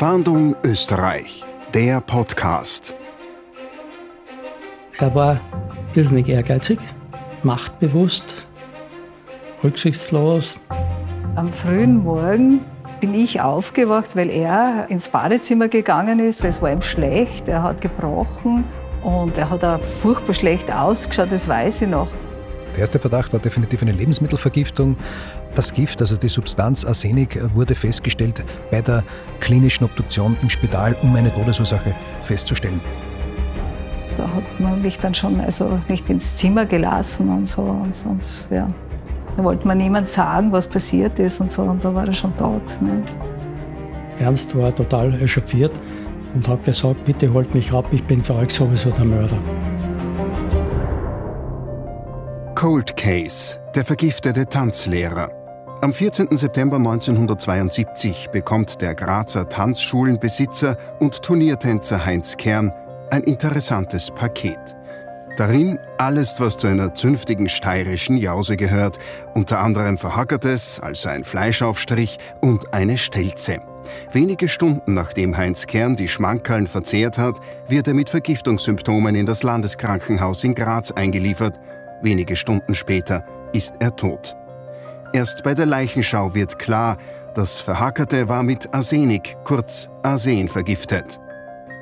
Fahndung Österreich, der Podcast. Er war irrsinnig ehrgeizig, machtbewusst, rücksichtslos. Am frühen Morgen bin ich aufgewacht, weil er ins Badezimmer gegangen ist. Es war ihm schlecht, er hat gebrochen und er hat auch furchtbar schlecht ausgeschaut, das weiß ich noch. Der erste Verdacht war definitiv eine Lebensmittelvergiftung. Das Gift, also die Substanz Arsenik, wurde festgestellt bei der klinischen Obduktion im Spital, um eine Todesursache festzustellen. Da hat man mich dann schon also nicht ins Zimmer gelassen und so. Und sonst, ja. Da wollte man niemand sagen, was passiert ist und so. Und da war er schon tot. Ne? Ernst war total echauffiert und hat gesagt, bitte holt mich ab, ich bin für euch sowieso der Mörder. Cold Case, der vergiftete Tanzlehrer. Am 14. September 1972 bekommt der Grazer Tanzschulenbesitzer und Turniertänzer Heinz Kern ein interessantes Paket. Darin alles, was zu einer zünftigen steirischen Jause gehört, unter anderem Verhackertes, also ein Fleischaufstrich und eine Stelze. Wenige Stunden nachdem Heinz Kern die Schmankerln verzehrt hat, wird er mit Vergiftungssymptomen in das Landeskrankenhaus in Graz eingeliefert. Wenige Stunden später ist er tot. Erst bei der Leichenschau wird klar, das Verhackerte war mit Arsenik, kurz Arsen, vergiftet.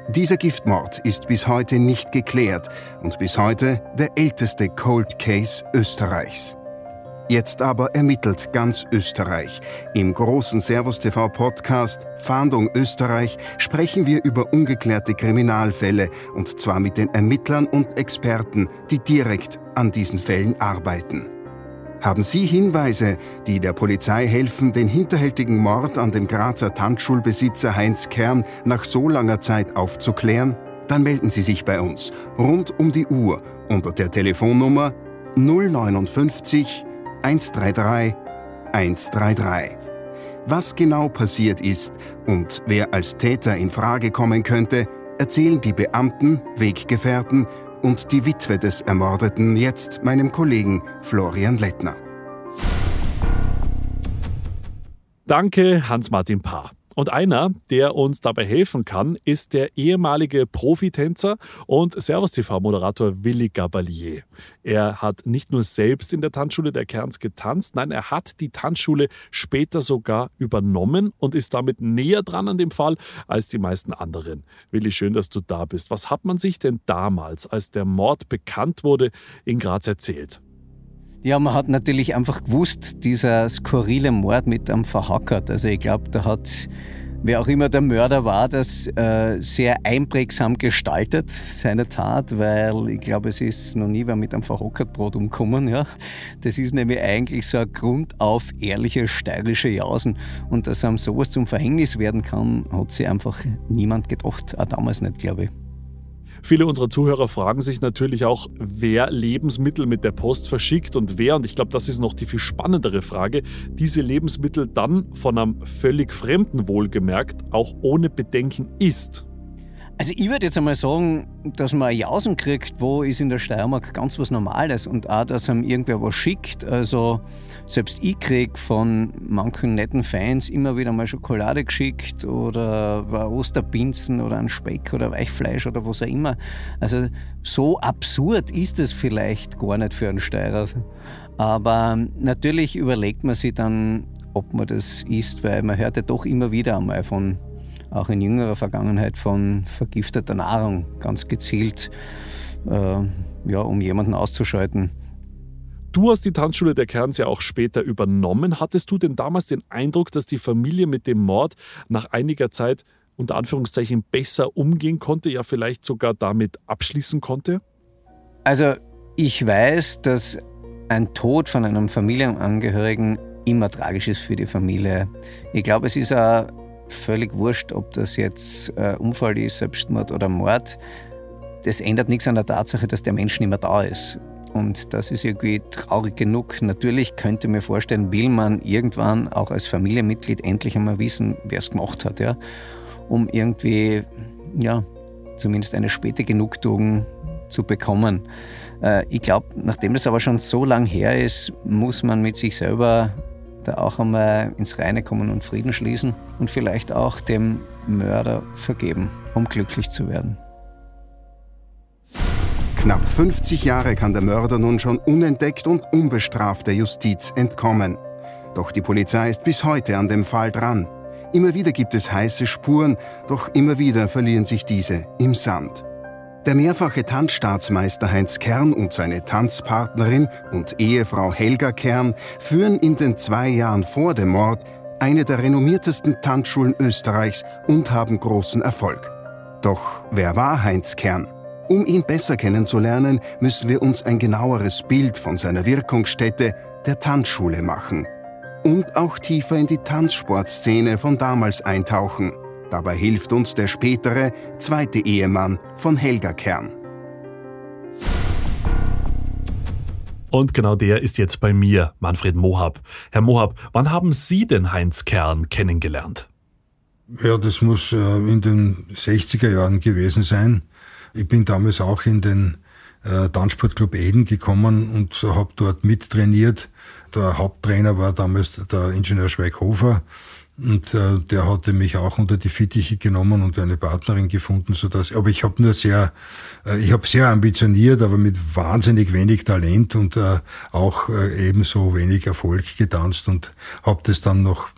Dieser Giftmord ist bis heute nicht geklärt und bis heute der älteste Cold Case Österreichs. Jetzt aber ermittelt ganz Österreich. Im großen Servus TV Podcast Fahndung Österreich sprechen wir über ungeklärte Kriminalfälle und zwar mit den Ermittlern und Experten, die direkt an diesen Fällen arbeiten. Haben Sie Hinweise, die der Polizei helfen, den hinterhältigen Mord an dem Grazer Tanzschulbesitzer Heinz Kern nach so langer Zeit aufzuklären? Dann melden Sie sich bei uns rund um die Uhr unter der Telefonnummer 059 133 133. Was genau passiert ist und wer als Täter in Frage kommen könnte, erzählen die Beamten, Weggefährten und die Witwe des Ermordeten jetzt meinem Kollegen Florian Lettner. Danke, Hans-Martin Paar. Und einer, der uns dabei helfen kann, ist der ehemalige Profitänzer und Servus-TV-Moderator Willi Gabalier. Er hat nicht nur selbst in der Tanzschule der Kerns getanzt, nein, er hat die Tanzschule später sogar übernommen und ist damit näher dran an dem Fall als die meisten anderen. Willi, schön, dass du da bist. Was hat man sich denn damals, als der Mord bekannt wurde, in Graz erzählt? Ja, man hat natürlich einfach gewusst, dieser skurrile Mord mit einem verhackert. Also ich glaube, da hat wer auch immer der Mörder war, das äh, sehr einprägsam gestaltet, seine Tat, weil ich glaube, es ist noch nie wer mit einem Verhockertbrot umgekommen. Ja. Das ist nämlich eigentlich so ein grundauf ehrliche steirische Jausen. Und dass einem sowas zum Verhängnis werden kann, hat sich einfach niemand gedacht, auch damals nicht, glaube ich. Viele unserer Zuhörer fragen sich natürlich auch, wer Lebensmittel mit der Post verschickt und wer, und ich glaube, das ist noch die viel spannendere Frage, diese Lebensmittel dann von einem völlig Fremden wohlgemerkt auch ohne Bedenken isst. Also ich würde jetzt einmal sagen, dass man Jausen kriegt, wo ist in der Steiermark ganz was Normales und auch, dass einem irgendwer was schickt. Also selbst ich kriege von manchen netten Fans immer wieder mal Schokolade geschickt oder Osterpinzen oder ein Speck oder Weichfleisch oder was auch immer. Also so absurd ist es vielleicht gar nicht für einen Steirer. Aber natürlich überlegt man sich dann, ob man das isst, weil man hört ja doch immer wieder einmal von auch in jüngerer Vergangenheit von vergifteter Nahrung, ganz gezielt, äh, ja, um jemanden auszuschalten. Du hast die Tanzschule der Kerns ja auch später übernommen. Hattest du denn damals den Eindruck, dass die Familie mit dem Mord nach einiger Zeit unter Anführungszeichen besser umgehen konnte, ja vielleicht sogar damit abschließen konnte? Also ich weiß, dass ein Tod von einem Familienangehörigen immer tragisch ist für die Familie. Ich glaube, es ist auch völlig wurscht, ob das jetzt äh, Unfall ist, Selbstmord oder Mord. Das ändert nichts an der Tatsache, dass der Mensch nicht mehr da ist. Und das ist irgendwie traurig genug. Natürlich könnte mir vorstellen, will man irgendwann auch als Familienmitglied endlich einmal wissen, wer es gemacht hat, ja? um irgendwie, ja, zumindest eine späte Genugtuung zu bekommen. Äh, ich glaube, nachdem das aber schon so lang her ist, muss man mit sich selber da auch einmal ins Reine kommen und Frieden schließen und vielleicht auch dem Mörder vergeben, um glücklich zu werden. Knapp 50 Jahre kann der Mörder nun schon unentdeckt und unbestraft der Justiz entkommen. Doch die Polizei ist bis heute an dem Fall dran. Immer wieder gibt es heiße Spuren, doch immer wieder verlieren sich diese im Sand. Der mehrfache Tanzstaatsmeister Heinz Kern und seine Tanzpartnerin und Ehefrau Helga Kern führen in den zwei Jahren vor dem Mord eine der renommiertesten Tanzschulen Österreichs und haben großen Erfolg. Doch wer war Heinz Kern? Um ihn besser kennenzulernen, müssen wir uns ein genaueres Bild von seiner Wirkungsstätte, der Tanzschule, machen. Und auch tiefer in die Tanzsportszene von damals eintauchen – Dabei hilft uns der spätere, zweite Ehemann von Helga Kern. Und genau der ist jetzt bei mir, Manfred Mohab. Herr Mohab, wann haben Sie denn Heinz Kern kennengelernt? Ja, das muss äh, in den 60er Jahren gewesen sein. Ich bin damals auch in den äh, Tanzsportclub Eden gekommen und habe dort mittrainiert. Der Haupttrainer war damals der Ingenieur Schweighofer. Und äh, der hatte mich auch unter die Fittiche genommen und eine Partnerin gefunden, sodass, aber ich habe nur sehr, äh, ich habe sehr ambitioniert, aber mit wahnsinnig wenig Talent und äh, auch äh, ebenso wenig Erfolg getanzt und habe das dann nach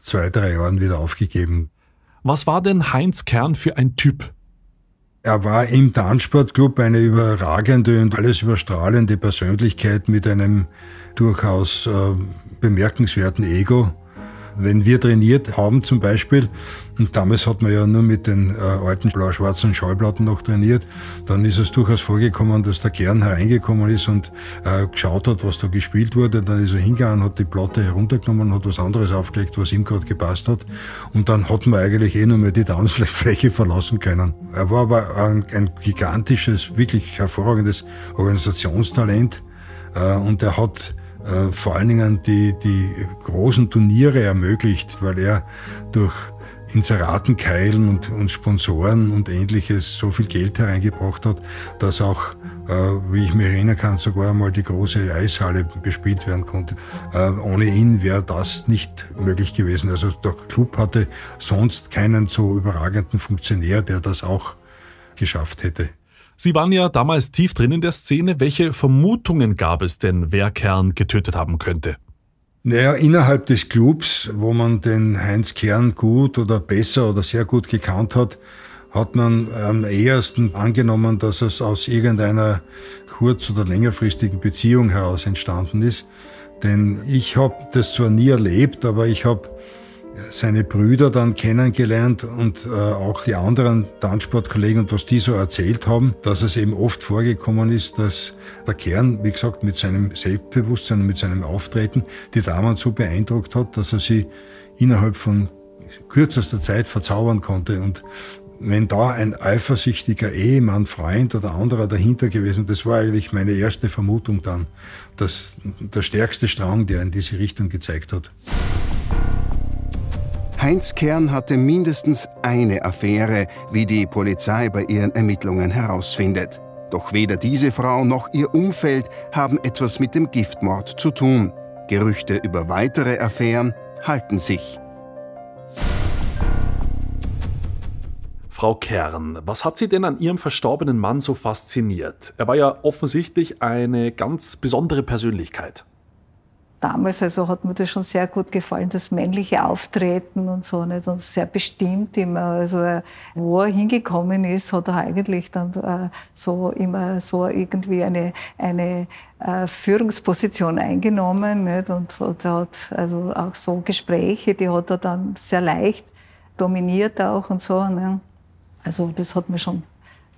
zwei, drei Jahren wieder aufgegeben. Was war denn Heinz Kern für ein Typ? Er war im Tanzsportclub eine überragende und alles überstrahlende Persönlichkeit mit einem durchaus äh, bemerkenswerten Ego wenn wir trainiert haben zum Beispiel, und damals hat man ja nur mit den äh, alten blau-schwarzen Schallplatten noch trainiert, dann ist es durchaus vorgekommen, dass der Kern hereingekommen ist und äh, geschaut hat, was da gespielt wurde. Dann ist er hingegangen, hat die Platte heruntergenommen, hat was anderes aufgelegt, was ihm gerade gepasst hat. Und dann hat man eigentlich eh nur mehr die Tanzfläche verlassen können. Er war aber ein, ein gigantisches, wirklich hervorragendes Organisationstalent äh, und er hat äh, vor allen Dingen die, die großen Turniere ermöglicht, weil er durch Inseratenkeilen und, und Sponsoren und ähnliches so viel Geld hereingebracht hat, dass auch, äh, wie ich mich erinnern kann, sogar einmal die große Eishalle bespielt werden konnte. Äh, ohne ihn wäre das nicht möglich gewesen. Also der Club hatte sonst keinen so überragenden Funktionär, der das auch geschafft hätte. Sie waren ja damals tief drin in der Szene. Welche Vermutungen gab es denn, wer Kern getötet haben könnte? Naja, innerhalb des Clubs, wo man den Heinz Kern gut oder besser oder sehr gut gekannt hat, hat man am ehesten angenommen, dass es aus irgendeiner kurz- oder längerfristigen Beziehung heraus entstanden ist. Denn ich habe das zwar nie erlebt, aber ich habe seine Brüder dann kennengelernt und äh, auch die anderen Tanzsportkollegen und was die so erzählt haben, dass es eben oft vorgekommen ist, dass der Kern, wie gesagt, mit seinem Selbstbewusstsein und mit seinem Auftreten die Damen so beeindruckt hat, dass er sie innerhalb von kürzester Zeit verzaubern konnte. Und wenn da ein eifersüchtiger Ehemann, Freund oder anderer dahinter gewesen, das war eigentlich meine erste Vermutung dann, dass der stärkste Strang, der in diese Richtung gezeigt hat. Heinz Kern hatte mindestens eine Affäre, wie die Polizei bei ihren Ermittlungen herausfindet. Doch weder diese Frau noch ihr Umfeld haben etwas mit dem Giftmord zu tun. Gerüchte über weitere Affären halten sich. Frau Kern, was hat Sie denn an Ihrem verstorbenen Mann so fasziniert? Er war ja offensichtlich eine ganz besondere Persönlichkeit damals, also hat mir das schon sehr gut gefallen, das männliche Auftreten und so nicht und sehr bestimmt immer. Also wo er hingekommen ist, hat er eigentlich dann äh, so immer so irgendwie eine, eine äh, Führungsposition eingenommen nicht? Und, und hat also auch so Gespräche, die hat er dann sehr leicht dominiert auch und so. Ne? Also das hat mir schon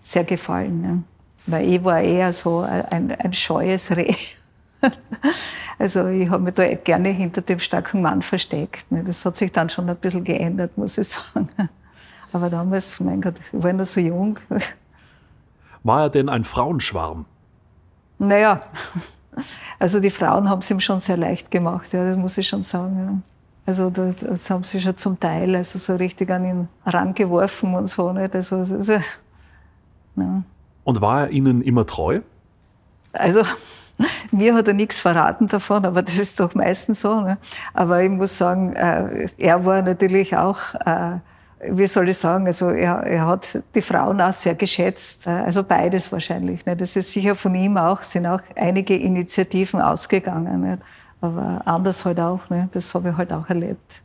sehr gefallen. Ne? Weil ich war eher so ein, ein scheues Reh. Also ich habe mich da gerne hinter dem starken Mann versteckt. Ne. Das hat sich dann schon ein bisschen geändert, muss ich sagen. Aber damals, mein Gott, ich war noch so jung. War er denn ein Frauenschwarm? Naja, also die Frauen haben es ihm schon sehr leicht gemacht, ja, das muss ich schon sagen. Ja. Also das, das, haben sie schon zum Teil also so richtig an ihn rangeworfen und so. Nicht? Also, also, ja. Und war er Ihnen immer treu? Also Mir hat er nichts verraten davon, aber das ist doch meistens so. Ne? Aber ich muss sagen, äh, er war natürlich auch, äh, wie soll ich sagen, also er, er hat die Frauen auch sehr geschätzt. Äh, also beides wahrscheinlich. Ne? Das ist sicher von ihm auch, sind auch einige Initiativen ausgegangen. Ne? Aber anders halt auch. Ne? Das habe ich halt auch erlebt.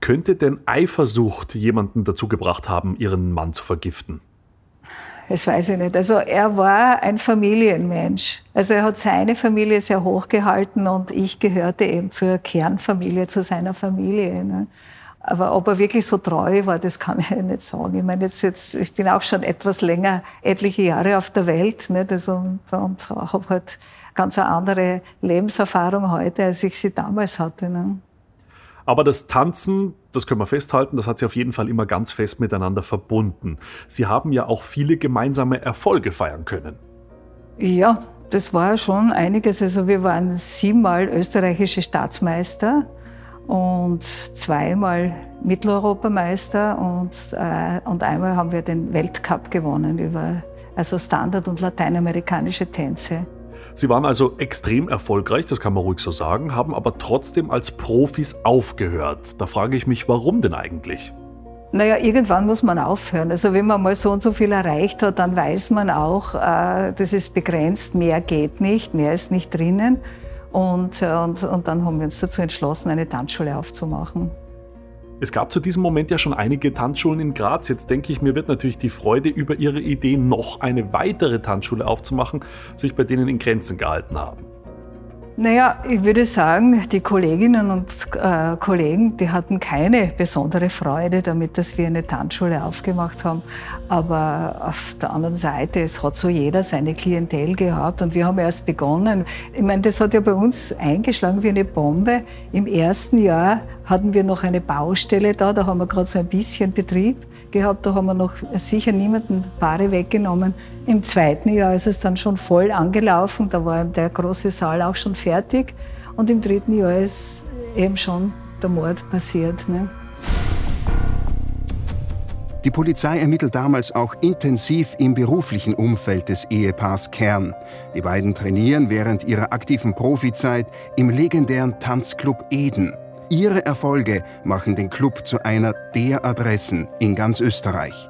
Könnte denn Eifersucht jemanden dazu gebracht haben, ihren Mann zu vergiften? Das weiß ich nicht. Also er war ein Familienmensch. Also er hat seine Familie sehr hochgehalten und ich gehörte eben zur Kernfamilie, zu seiner Familie. Ne? Aber ob er wirklich so treu war, das kann ich nicht sagen. Ich meine, jetzt, jetzt, ich bin auch schon etwas länger, etliche Jahre auf der Welt nicht? Also, und, und habe halt ganz eine andere Lebenserfahrung heute, als ich sie damals hatte. Ne? Aber das Tanzen, das können wir festhalten, das hat sie auf jeden Fall immer ganz fest miteinander verbunden. Sie haben ja auch viele gemeinsame Erfolge feiern können. Ja, das war schon einiges. Also wir waren siebenmal österreichische Staatsmeister und zweimal Mitteleuropameister und, äh, und einmal haben wir den Weltcup gewonnen über also Standard- und lateinamerikanische Tänze. Sie waren also extrem erfolgreich, das kann man ruhig so sagen, haben aber trotzdem als Profis aufgehört. Da frage ich mich, warum denn eigentlich? Naja, irgendwann muss man aufhören. Also wenn man mal so und so viel erreicht hat, dann weiß man auch, äh, das ist begrenzt, mehr geht nicht, mehr ist nicht drinnen. Und, äh, und, und dann haben wir uns dazu entschlossen, eine Tanzschule aufzumachen. Es gab zu diesem Moment ja schon einige Tanzschulen in Graz. Jetzt denke ich, mir wird natürlich die Freude über Ihre Idee, noch eine weitere Tanzschule aufzumachen, sich bei denen in Grenzen gehalten haben. Naja, ich würde sagen, die Kolleginnen und äh, Kollegen, die hatten keine besondere Freude damit, dass wir eine Tanzschule aufgemacht haben. Aber auf der anderen Seite, es hat so jeder seine Klientel gehabt und wir haben erst begonnen. Ich meine, das hat ja bei uns eingeschlagen wie eine Bombe. Im ersten Jahr hatten wir noch eine Baustelle da, da haben wir gerade so ein bisschen Betrieb gehabt, da haben wir noch sicher niemanden Paare weggenommen. Im zweiten Jahr ist es dann schon voll angelaufen, da war der große Saal auch schon fertig und im dritten Jahr ist eben schon der Mord passiert. Ne? Die Polizei ermittelt damals auch intensiv im beruflichen Umfeld des Ehepaars Kern. Die beiden trainieren während ihrer aktiven Profizeit im legendären Tanzclub Eden. Ihre Erfolge machen den Club zu einer der Adressen in ganz Österreich.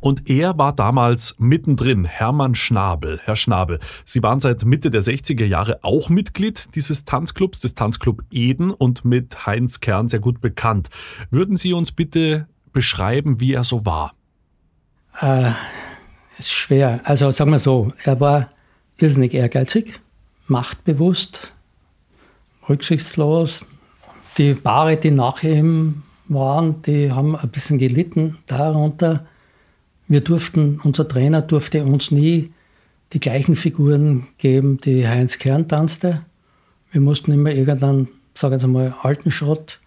Und er war damals mittendrin, Hermann Schnabel. Herr Schnabel, Sie waren seit Mitte der 60er Jahre auch Mitglied dieses Tanzclubs, des Tanzclub Eden und mit Heinz Kern sehr gut bekannt. Würden Sie uns bitte beschreiben, wie er so war? Äh, ist schwer. Also sagen wir so, er war irrsinnig ehrgeizig, machtbewusst, rücksichtslos. Die Paare, die nach ihm waren, die haben ein bisschen gelitten darunter. Wir durften, unser Trainer durfte uns nie die gleichen Figuren geben, die Heinz Kern tanzte. Wir mussten immer irgendeinen, sagen wir mal, alten Schrott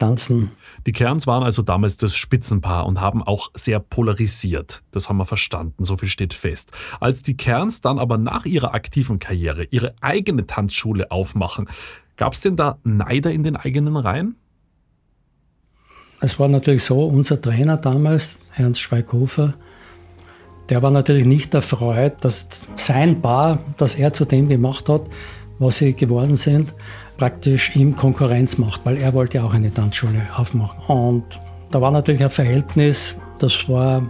tanzen. Die Kerns waren also damals das Spitzenpaar und haben auch sehr polarisiert. Das haben wir verstanden, so viel steht fest. Als die Kerns dann aber nach ihrer aktiven Karriere ihre eigene Tanzschule aufmachen, gab es denn da Neider in den eigenen Reihen? Es war natürlich so, unser Trainer damals, Ernst Schweighofer, der war natürlich nicht erfreut, dass sein Paar, das er zu dem gemacht hat, was sie geworden sind, praktisch ihm Konkurrenz macht, weil er wollte auch eine Tanzschule aufmachen. Und da war natürlich ein Verhältnis, das war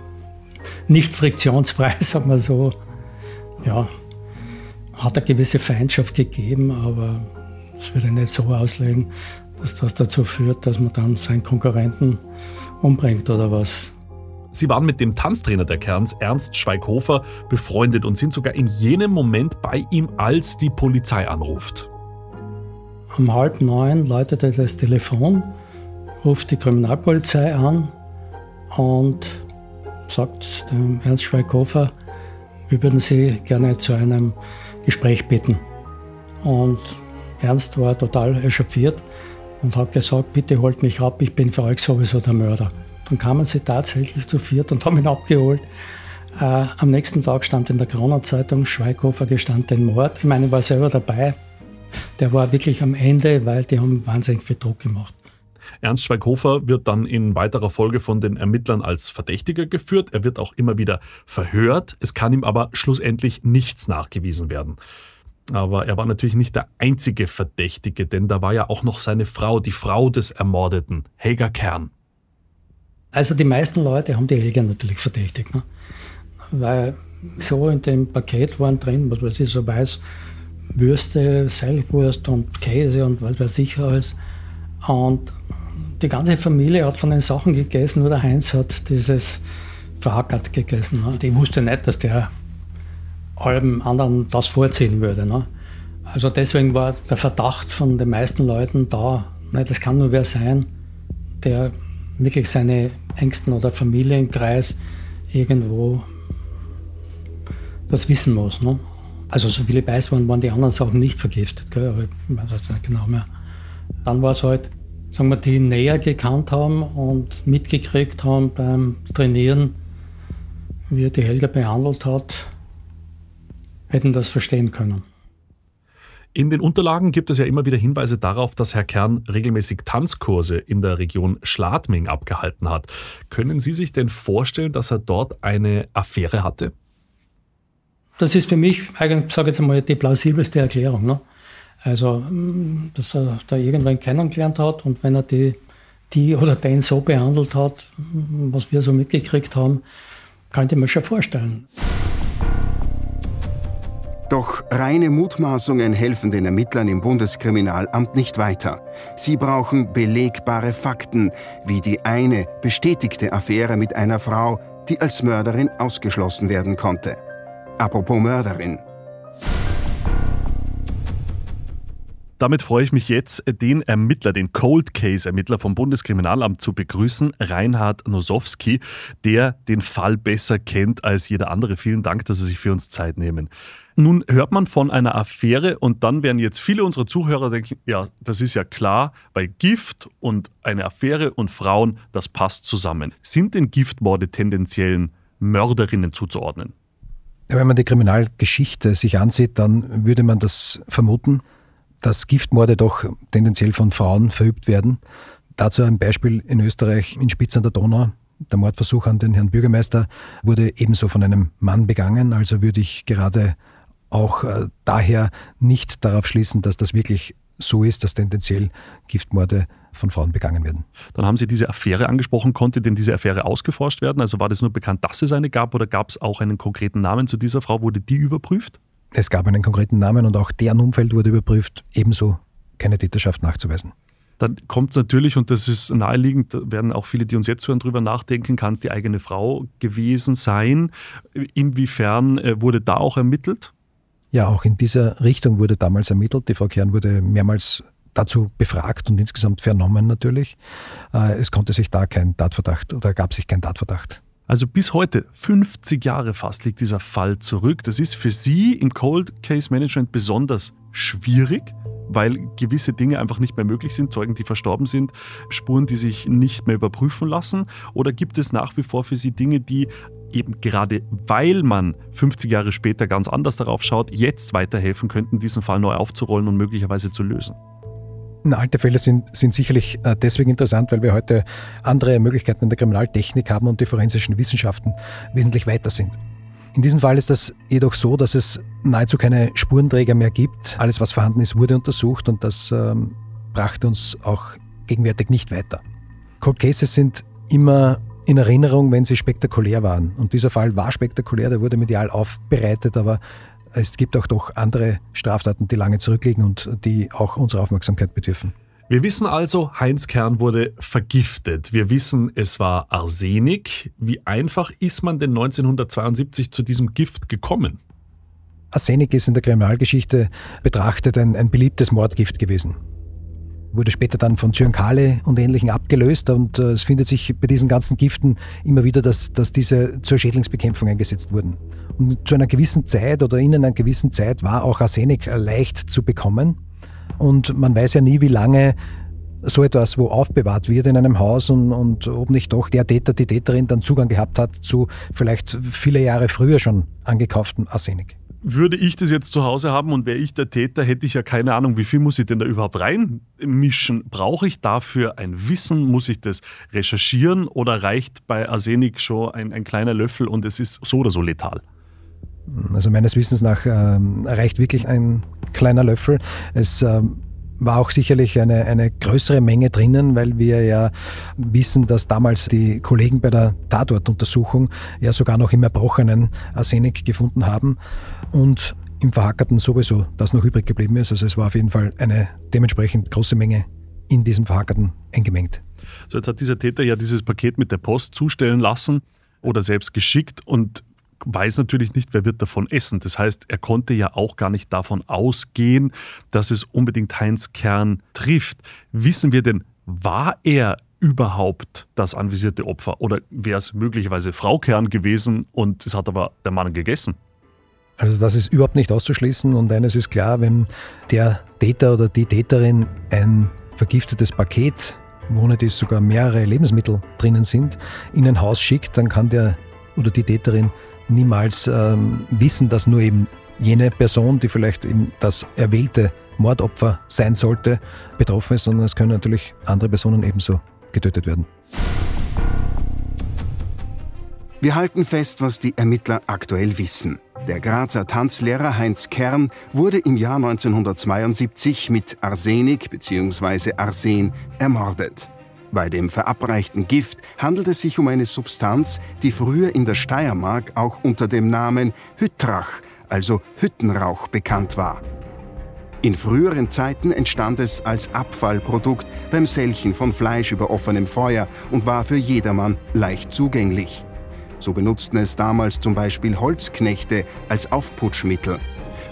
nicht friktionsfrei, sagen wir so. Ja, hat eine gewisse Feindschaft gegeben, aber das würde ich nicht so auslegen, dass das dazu führt, dass man dann seinen Konkurrenten umbringt oder was. Sie waren mit dem Tanztrainer der Kerns, Ernst Schweighofer, befreundet und sind sogar in jenem Moment bei ihm, als die Polizei anruft. Um halb neun läutete das Telefon, ruft die Kriminalpolizei an und sagt dem Ernst Schweighofer, wir würden Sie gerne zu einem Gespräch bitten. Und Ernst war total echauffiert und hat gesagt, bitte holt mich ab, ich bin für euch sowieso der Mörder. Dann kamen sie tatsächlich zu viert und haben ihn abgeholt. Äh, am nächsten Tag stand in der Kronenzeitung Schweighofer gestand den Mord. Ich meine, ich war selber dabei. Der war wirklich am Ende, weil die haben wahnsinnig viel Druck gemacht. Ernst Schweighofer wird dann in weiterer Folge von den Ermittlern als Verdächtiger geführt. Er wird auch immer wieder verhört. Es kann ihm aber schlussendlich nichts nachgewiesen werden. Aber er war natürlich nicht der einzige Verdächtige, denn da war ja auch noch seine Frau, die Frau des Ermordeten, Helga Kern. Also die meisten Leute haben die Helga natürlich verdächtigt. Ne? Weil so in dem Paket waren drin, was weiß ich so weiß, Würste, Seilwurst und Käse und was weiß ich alles. Und die ganze Familie hat von den Sachen gegessen, nur der Heinz hat dieses verhackert gegessen. Und ich wusste nicht, dass der allem anderen das vorziehen würde. Ne? Also deswegen war der Verdacht von den meisten Leuten da, ne, das kann nur wer sein, der wirklich seine Ängsten oder Familienkreis irgendwo das wissen muss. Ne? Also so viele weiß waren, waren die anderen Sachen nicht vergiftet, gell? aber ich weiß nicht genau mehr. Dann war es halt, sagen wir, die näher gekannt haben und mitgekriegt haben beim Trainieren, wie er die Helga behandelt hat, hätten das verstehen können. In den Unterlagen gibt es ja immer wieder Hinweise darauf, dass Herr Kern regelmäßig Tanzkurse in der Region Schladming abgehalten hat. Können Sie sich denn vorstellen, dass er dort eine Affäre hatte? Das ist für mich eigentlich, sage ich jetzt mal, die plausibelste Erklärung. Ne? Also, mm, dass er da irgendwann kennengelernt hat und wenn er die, die oder den so behandelt hat, was wir so mitgekriegt haben, könnte man schon vorstellen. Doch reine Mutmaßungen helfen den Ermittlern im Bundeskriminalamt nicht weiter. Sie brauchen belegbare Fakten, wie die eine bestätigte Affäre mit einer Frau, die als Mörderin ausgeschlossen werden konnte. Apropos Mörderin. Damit freue ich mich jetzt, den Ermittler, den Cold Case-Ermittler vom Bundeskriminalamt zu begrüßen, Reinhard Nosowski, der den Fall besser kennt als jeder andere. Vielen Dank, dass Sie sich für uns Zeit nehmen. Nun hört man von einer Affäre und dann werden jetzt viele unserer Zuhörer denken, ja, das ist ja klar, weil Gift und eine Affäre und Frauen, das passt zusammen. Sind denn Giftmorde tendenziellen Mörderinnen zuzuordnen? Wenn man die Kriminalgeschichte sich ansieht, dann würde man das vermuten, dass Giftmorde doch tendenziell von Frauen verübt werden. Dazu ein Beispiel in Österreich in Spitz an der Donau. Der Mordversuch an den Herrn Bürgermeister wurde ebenso von einem Mann begangen. Also würde ich gerade auch äh, daher nicht darauf schließen, dass das wirklich so ist, dass tendenziell Giftmorde von Frauen begangen werden. Dann haben Sie diese Affäre angesprochen. Konnte denn diese Affäre ausgeforscht werden? Also war das nur bekannt, dass es eine gab oder gab es auch einen konkreten Namen zu dieser Frau? Wurde die überprüft? Es gab einen konkreten Namen und auch deren Umfeld wurde überprüft, ebenso keine Täterschaft nachzuweisen. Dann kommt es natürlich, und das ist naheliegend, werden auch viele, die uns jetzt hören, drüber nachdenken, kann es die eigene Frau gewesen sein? Inwiefern äh, wurde da auch ermittelt? Ja, auch in dieser Richtung wurde damals ermittelt. Die Frau Kern wurde mehrmals dazu befragt und insgesamt vernommen natürlich. Äh, es konnte sich da kein Tatverdacht oder gab sich kein Tatverdacht. Also bis heute, 50 Jahre fast, liegt dieser Fall zurück. Das ist für Sie im Cold Case Management besonders schwierig, weil gewisse Dinge einfach nicht mehr möglich sind, Zeugen, die verstorben sind, Spuren, die sich nicht mehr überprüfen lassen? Oder gibt es nach wie vor für Sie Dinge, die eben gerade weil man 50 Jahre später ganz anders darauf schaut, jetzt weiterhelfen könnten, diesen Fall neu aufzurollen und möglicherweise zu lösen? Alte Fälle sind, sind sicherlich äh, deswegen interessant, weil wir heute andere Möglichkeiten in der Kriminaltechnik haben und die forensischen Wissenschaften wesentlich weiter sind. In diesem Fall ist das jedoch so, dass es nahezu keine Spurenträger mehr gibt. Alles, was vorhanden ist, wurde untersucht und das ähm, brachte uns auch gegenwärtig nicht weiter. Cold Cases sind immer in Erinnerung, wenn sie spektakulär waren. Und dieser Fall war spektakulär, der wurde medial aufbereitet, aber es gibt auch doch andere Straftaten, die lange zurückliegen und die auch unserer Aufmerksamkeit bedürfen. Wir wissen also, Heinz Kern wurde vergiftet. Wir wissen, es war Arsenik. Wie einfach ist man denn 1972 zu diesem Gift gekommen? Arsenik ist in der Kriminalgeschichte betrachtet ein, ein beliebtes Mordgift gewesen wurde später dann von Zyankale und Ähnlichen abgelöst und äh, es findet sich bei diesen ganzen Giften immer wieder, dass, dass diese zur Schädlingsbekämpfung eingesetzt wurden. Und zu einer gewissen Zeit oder in einer gewissen Zeit war auch Arsenik leicht zu bekommen. Und man weiß ja nie, wie lange so etwas wo aufbewahrt wird in einem Haus und, und ob nicht doch der Täter, die Täterin dann Zugang gehabt hat zu vielleicht viele Jahre früher schon angekauften Arsenik. Würde ich das jetzt zu Hause haben und wäre ich der Täter, hätte ich ja keine Ahnung, wie viel muss ich denn da überhaupt reinmischen? Brauche ich dafür ein Wissen? Muss ich das recherchieren oder reicht bei Arsenik schon ein, ein kleiner Löffel und es ist so oder so letal? Also meines Wissens nach ähm, reicht wirklich ein kleiner Löffel. Es ähm, war auch sicherlich eine, eine größere Menge drinnen, weil wir ja wissen, dass damals die Kollegen bei der Tatortuntersuchung ja sogar noch im erbrochenen Arsenik gefunden haben und im Verhackerten sowieso das noch übrig geblieben ist. Also es war auf jeden Fall eine dementsprechend große Menge in diesem Verhackerten eingemengt. So, jetzt hat dieser Täter ja dieses Paket mit der Post zustellen lassen oder selbst geschickt und weiß natürlich nicht, wer wird davon essen. Das heißt, er konnte ja auch gar nicht davon ausgehen, dass es unbedingt Heinz Kern trifft. Wissen wir denn, war er überhaupt das anvisierte Opfer oder wäre es möglicherweise Frau Kern gewesen und es hat aber der Mann gegessen? Also das ist überhaupt nicht auszuschließen und eines ist klar, wenn der Täter oder die Täterin ein vergiftetes Paket, wo nicht sogar mehrere Lebensmittel drinnen sind, in ein Haus schickt, dann kann der oder die Täterin niemals ähm, wissen, dass nur eben jene Person, die vielleicht eben das erwählte Mordopfer sein sollte, betroffen ist, sondern es können natürlich andere Personen ebenso getötet werden. Wir halten fest, was die Ermittler aktuell wissen. Der Grazer Tanzlehrer Heinz Kern wurde im Jahr 1972 mit Arsenik bzw. Arsen ermordet. Bei dem verabreichten Gift handelt es sich um eine Substanz, die früher in der Steiermark auch unter dem Namen Hüttrach, also Hüttenrauch, bekannt war. In früheren Zeiten entstand es als Abfallprodukt beim Selchen von Fleisch über offenem Feuer und war für jedermann leicht zugänglich. So benutzten es damals zum Beispiel Holzknechte als Aufputschmittel.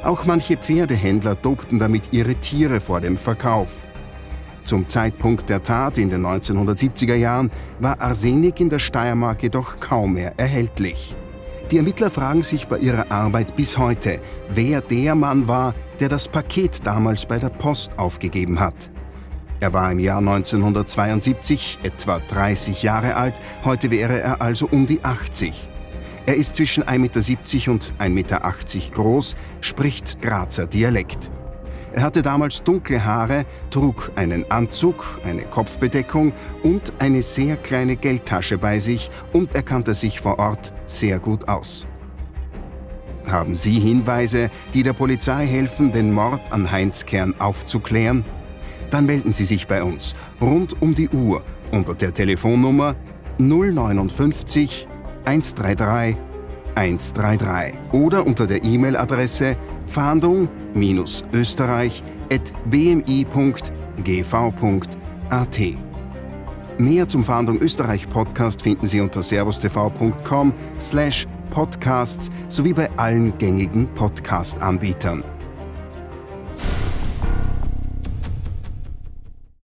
Auch manche Pferdehändler dobten damit ihre Tiere vor dem Verkauf. Zum Zeitpunkt der Tat in den 1970er Jahren war Arsenik in der Steiermark jedoch kaum mehr erhältlich. Die Ermittler fragen sich bei ihrer Arbeit bis heute, wer der Mann war, der das Paket damals bei der Post aufgegeben hat. Er war im Jahr 1972 etwa 30 Jahre alt, heute wäre er also um die 80. Er ist zwischen 1,70 Meter und 1,80 Meter groß, spricht Grazer Dialekt. Er hatte damals dunkle Haare, trug einen Anzug, eine Kopfbedeckung und eine sehr kleine Geldtasche bei sich und er kannte sich vor Ort sehr gut aus. Haben Sie Hinweise, die der Polizei helfen, den Mord an Heinz Kern aufzuklären? Dann melden Sie sich bei uns rund um die Uhr unter der Telefonnummer 059 133 133 oder unter der E-Mail-Adresse fahndung-österreich.bmi.gv.at. Mehr zum Fahndung Österreich Podcast finden Sie unter servustv.com slash podcasts sowie bei allen gängigen Podcast-Anbietern.